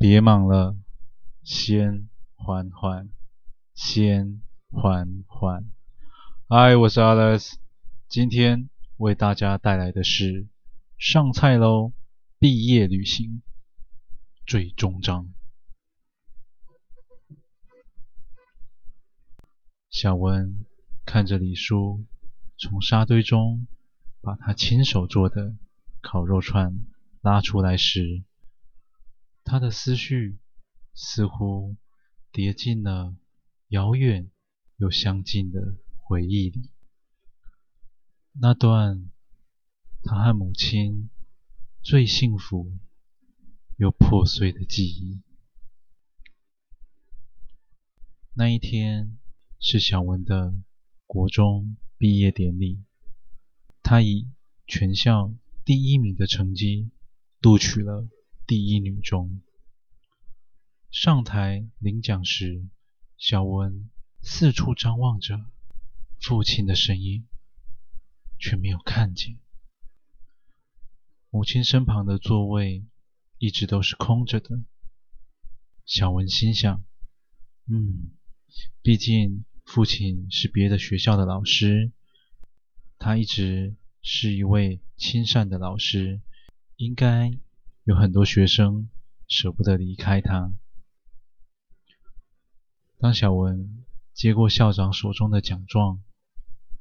别忙了，先缓缓，先缓缓。嗨，我是 Alex，今天为大家带来的是上菜喽！毕业旅行最终章。小文看着李叔从沙堆中把他亲手做的烤肉串拉出来时，他的思绪似乎跌进了遥远又相近的回忆里，那段他和母亲最幸福又破碎的记忆。那一天是小文的国中毕业典礼，他以全校第一名的成绩录取了。第一女中上台领奖时，小文四处张望着父亲的身影，却没有看见。母亲身旁的座位一直都是空着的。小文心想：“嗯，毕竟父亲是别的学校的老师，他一直是一位亲善的老师，应该……”有很多学生舍不得离开他。当小文接过校长手中的奖状，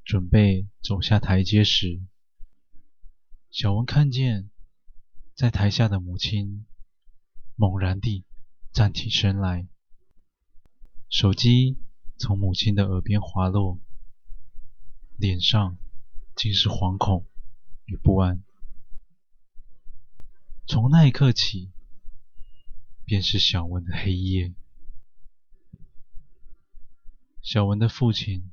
准备走下台阶时，小文看见在台下的母亲猛然地站起身来，手机从母亲的耳边滑落，脸上尽是惶恐与不安。从那一刻起，便是小文的黑夜。小文的父亲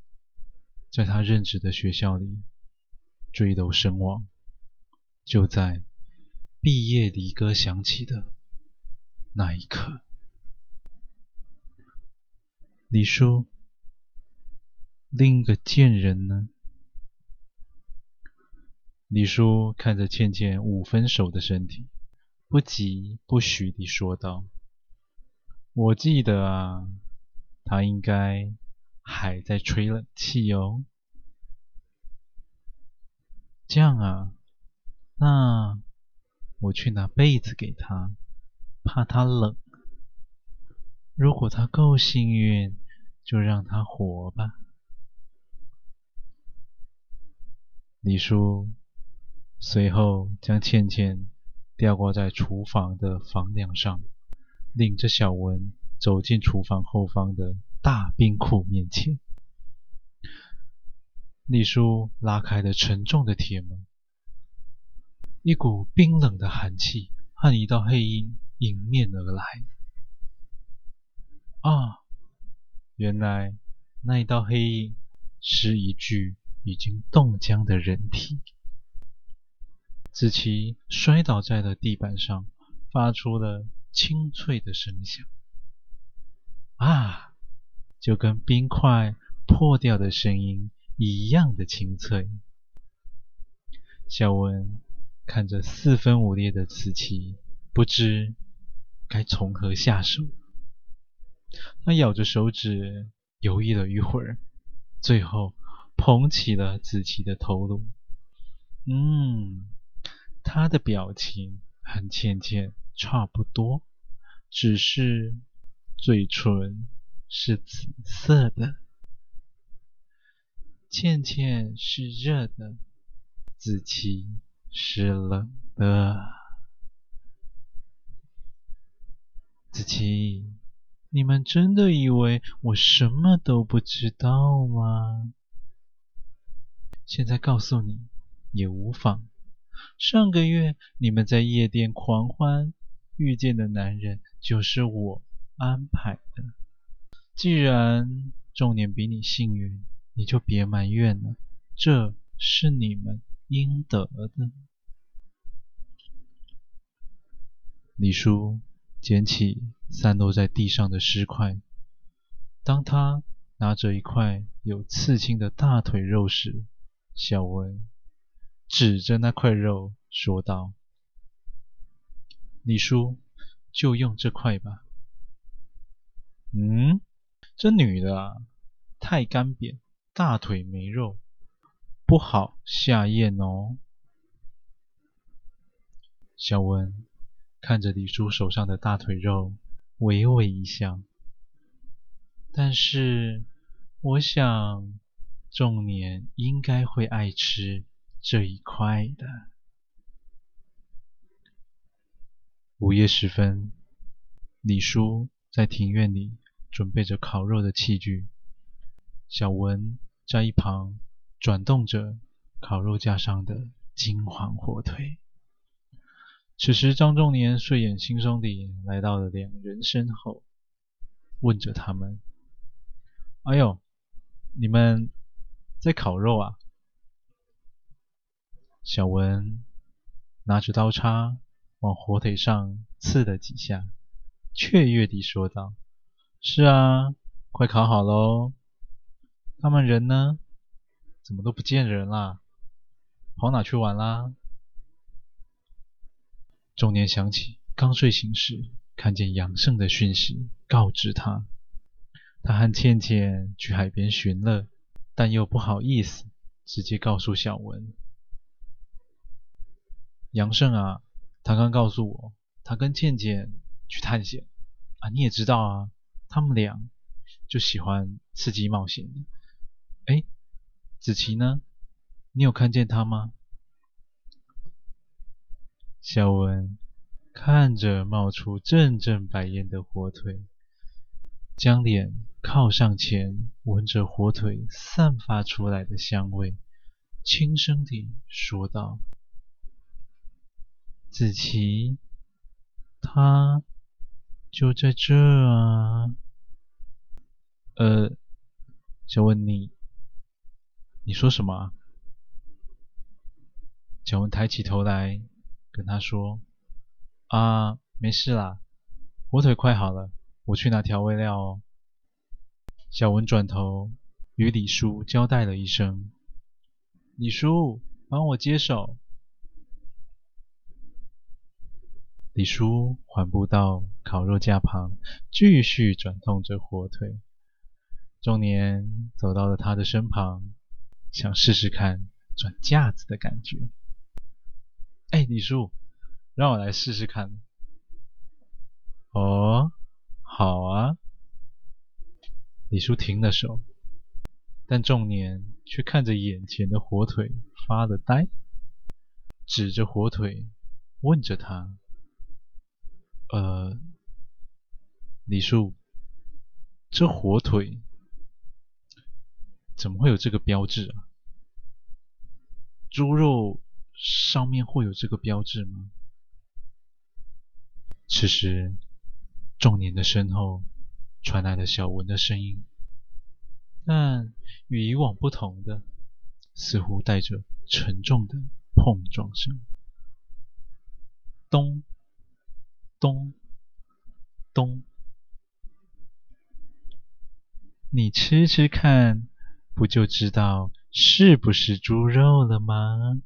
在他任职的学校里坠楼身亡，就在毕业离歌响起的那一刻。李叔，另一个贱人呢？李叔看着倩倩五分熟的身体。不疾不徐地说道：“我记得啊，他应该还在吹冷气哦。这样啊，那我去拿被子给他，怕他冷。如果他够幸运，就让他活吧。”李叔随后将倩倩。吊挂在厨房的房梁上，领着小文走进厨房后方的大冰库面前。丽叔拉开了沉重的铁门，一股冰冷的寒气和一道黑影迎面而来。啊，原来那一道黑影是一具已经冻僵的人体。子琪摔倒在了地板上，发出了清脆的声响。啊，就跟冰块破掉的声音一样的清脆。小文看着四分五裂的子琪，不知该从何下手。他咬着手指，犹豫了一会儿，最后捧起了子琪的头颅。嗯。他的表情和倩倩差不多，只是嘴唇是紫色的。倩倩是热的，子琪是冷的。子琪，你们真的以为我什么都不知道吗？现在告诉你也无妨。上个月你们在夜店狂欢遇见的男人就是我安排的。既然重点比你幸运，你就别埋怨了，这是你们应得的。李叔捡起散落在地上的尸块，当他拿着一块有刺青的大腿肉时，小文。指着那块肉说道：“李叔，就用这块吧。嗯，这女的啊，太干瘪，大腿没肉，不好下咽哦。小文看着李叔手上的大腿肉，微微一笑。但是，我想，仲年应该会爱吃这一块的。午夜时分，李叔在庭院里准备着烤肉的器具，小文在一旁转动着烤肉架上的金黄火腿。此时，张仲年睡眼惺忪地来到了两人身后，问着他们：“哎呦，你们在烤肉啊？”小文拿着刀叉往火腿上刺了几下，雀跃地说道：“是啊，快考好喽！他们人呢？怎么都不见人啦？跑哪去玩啦？”中年想起刚睡醒时看见杨胜的讯息，告知他，他和倩倩去海边寻乐，但又不好意思直接告诉小文。杨胜啊，他刚告诉我，他跟倩倩去探险啊，你也知道啊，他们俩就喜欢刺激冒险的。哎，子琪呢？你有看见他吗？小文看着冒出阵阵白烟的火腿，将脸靠上前，闻着火腿散发出来的香味，轻声地说道：“子琪，他就在这啊。”呃，小文，你你说什么啊？小文抬起头来。跟他说：“啊，没事啦，火腿快好了，我去拿调味料哦。”小文转头与李叔交代了一声：“李叔，帮我接手。”李叔缓步到烤肉架旁，继续转动着火腿。仲年走到了他的身旁，想试试看转架子的感觉。哎，李叔，让我来试试看。哦，好啊。李叔停了手，但仲年却看着眼前的火腿发了呆，指着火腿问着他：“呃，李叔，这火腿怎么会有这个标志啊？猪肉？”上面会有这个标志吗？此时，仲年的身后传来了小文的声音，但与以往不同的，似乎带着沉重的碰撞声。咚，咚，咚！你吃吃看，不就知道是不是猪肉了吗？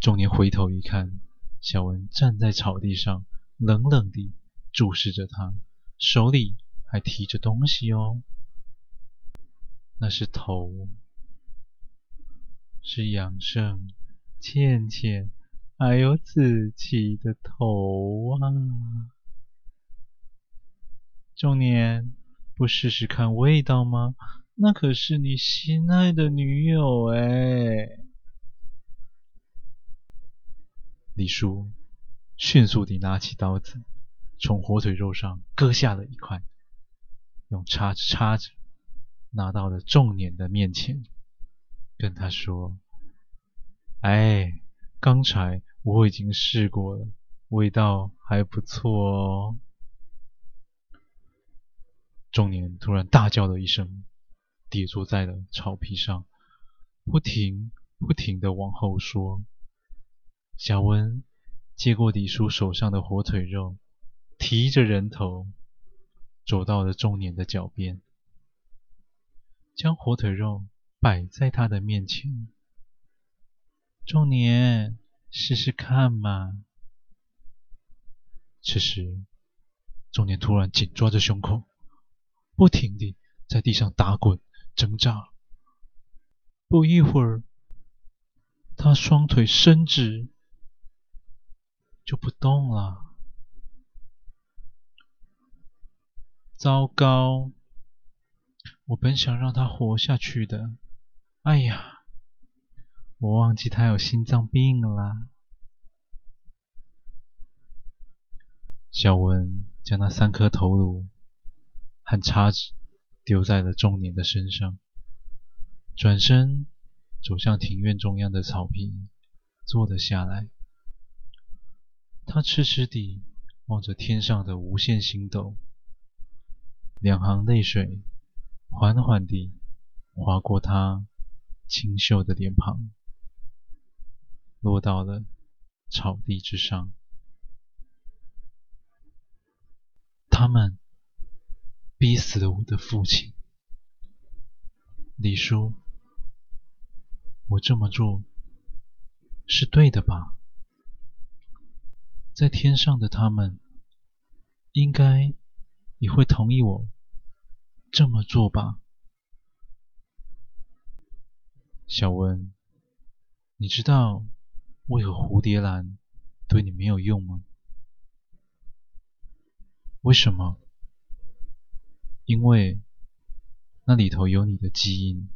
仲年回头一看，小文站在草地上，冷冷地注视着他，手里还提着东西哦。那是头，是杨胜、倩倩还有子琪的头啊！中年，不试试看味道吗？那可是你心爱的女友哎！李叔迅速地拿起刀子，从火腿肉上割下了一块，用叉子叉着，拿到了仲年的面前，跟他说：“哎，刚才我已经试过了，味道还不错哦。”仲年突然大叫了一声，跌坐在了草皮上，不停不停地往后说。小文接过李叔手上的火腿肉，提着人头走到了仲年的脚边，将火腿肉摆在他的面前。仲年，试试看嘛。此时，中年突然紧抓着胸口，不停地在地上打滚挣扎。不一会儿，他双腿伸直，就不动了。糟糕！我本想让他活下去的。哎呀，我忘记他有心脏病了。小文将那三颗头颅和叉子丢在了中年的身上。转身走向庭院中央的草坪，坐了下来。他痴痴地望着天上的无限星斗，两行泪水缓缓地划过他清秀的脸庞，落到了草地之上。他们逼死了我的父亲，李叔。我这么做是对的吧？在天上的他们应该也会同意我这么做吧？小文，你知道为何蝴蝶兰对你没有用吗？为什么？因为那里头有你的基因。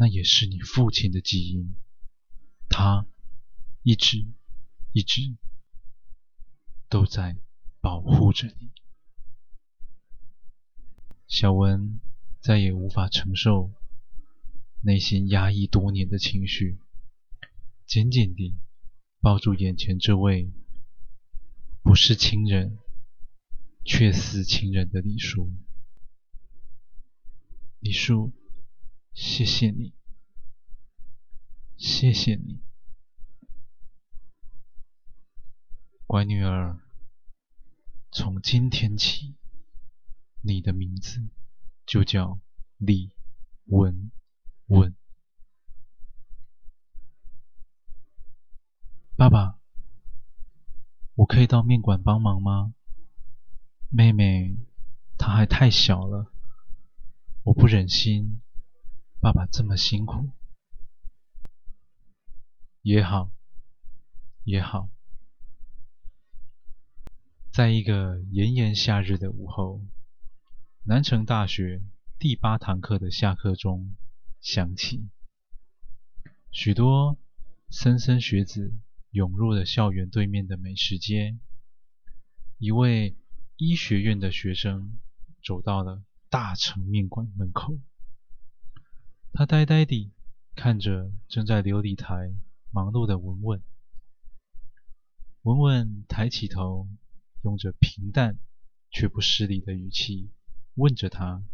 那也是你父亲的基因，他一直一直都在保护着你。小文再也无法承受内心压抑多年的情绪，紧紧地抱住眼前这位不是亲人却似亲人的李叔。李叔。谢谢你，谢谢你，乖女儿。从今天起，你的名字就叫李文文。爸爸，我可以到面馆帮忙吗？妹妹她还太小了，我不忍心。爸爸这么辛苦，也好，也好。在一个炎炎夏日的午后，南城大学第八堂课的下课钟响起，许多莘莘学子涌入了校园对面的美食街。一位医学院的学生走到了大成面馆门口。他呆呆地看着正在琉璃台忙碌的文文。文文抬起头，用着平淡却不失礼的语气问着他：“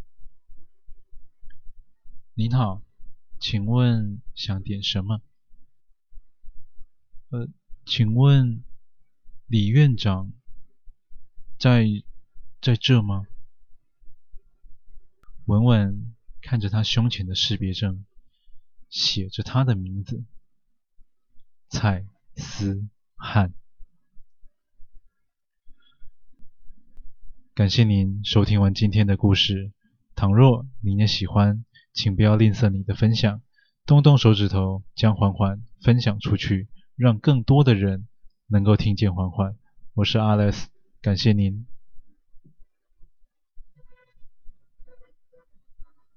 您好，请问想点什么？”“呃，请问李院长在在这吗？”文文。看着他胸前的识别证，写着他的名字蔡思翰。感谢您收听完今天的故事。倘若你也喜欢，请不要吝啬你的分享，动动手指头将环环分享出去，让更多的人能够听见环环。我是 Alex，感谢您。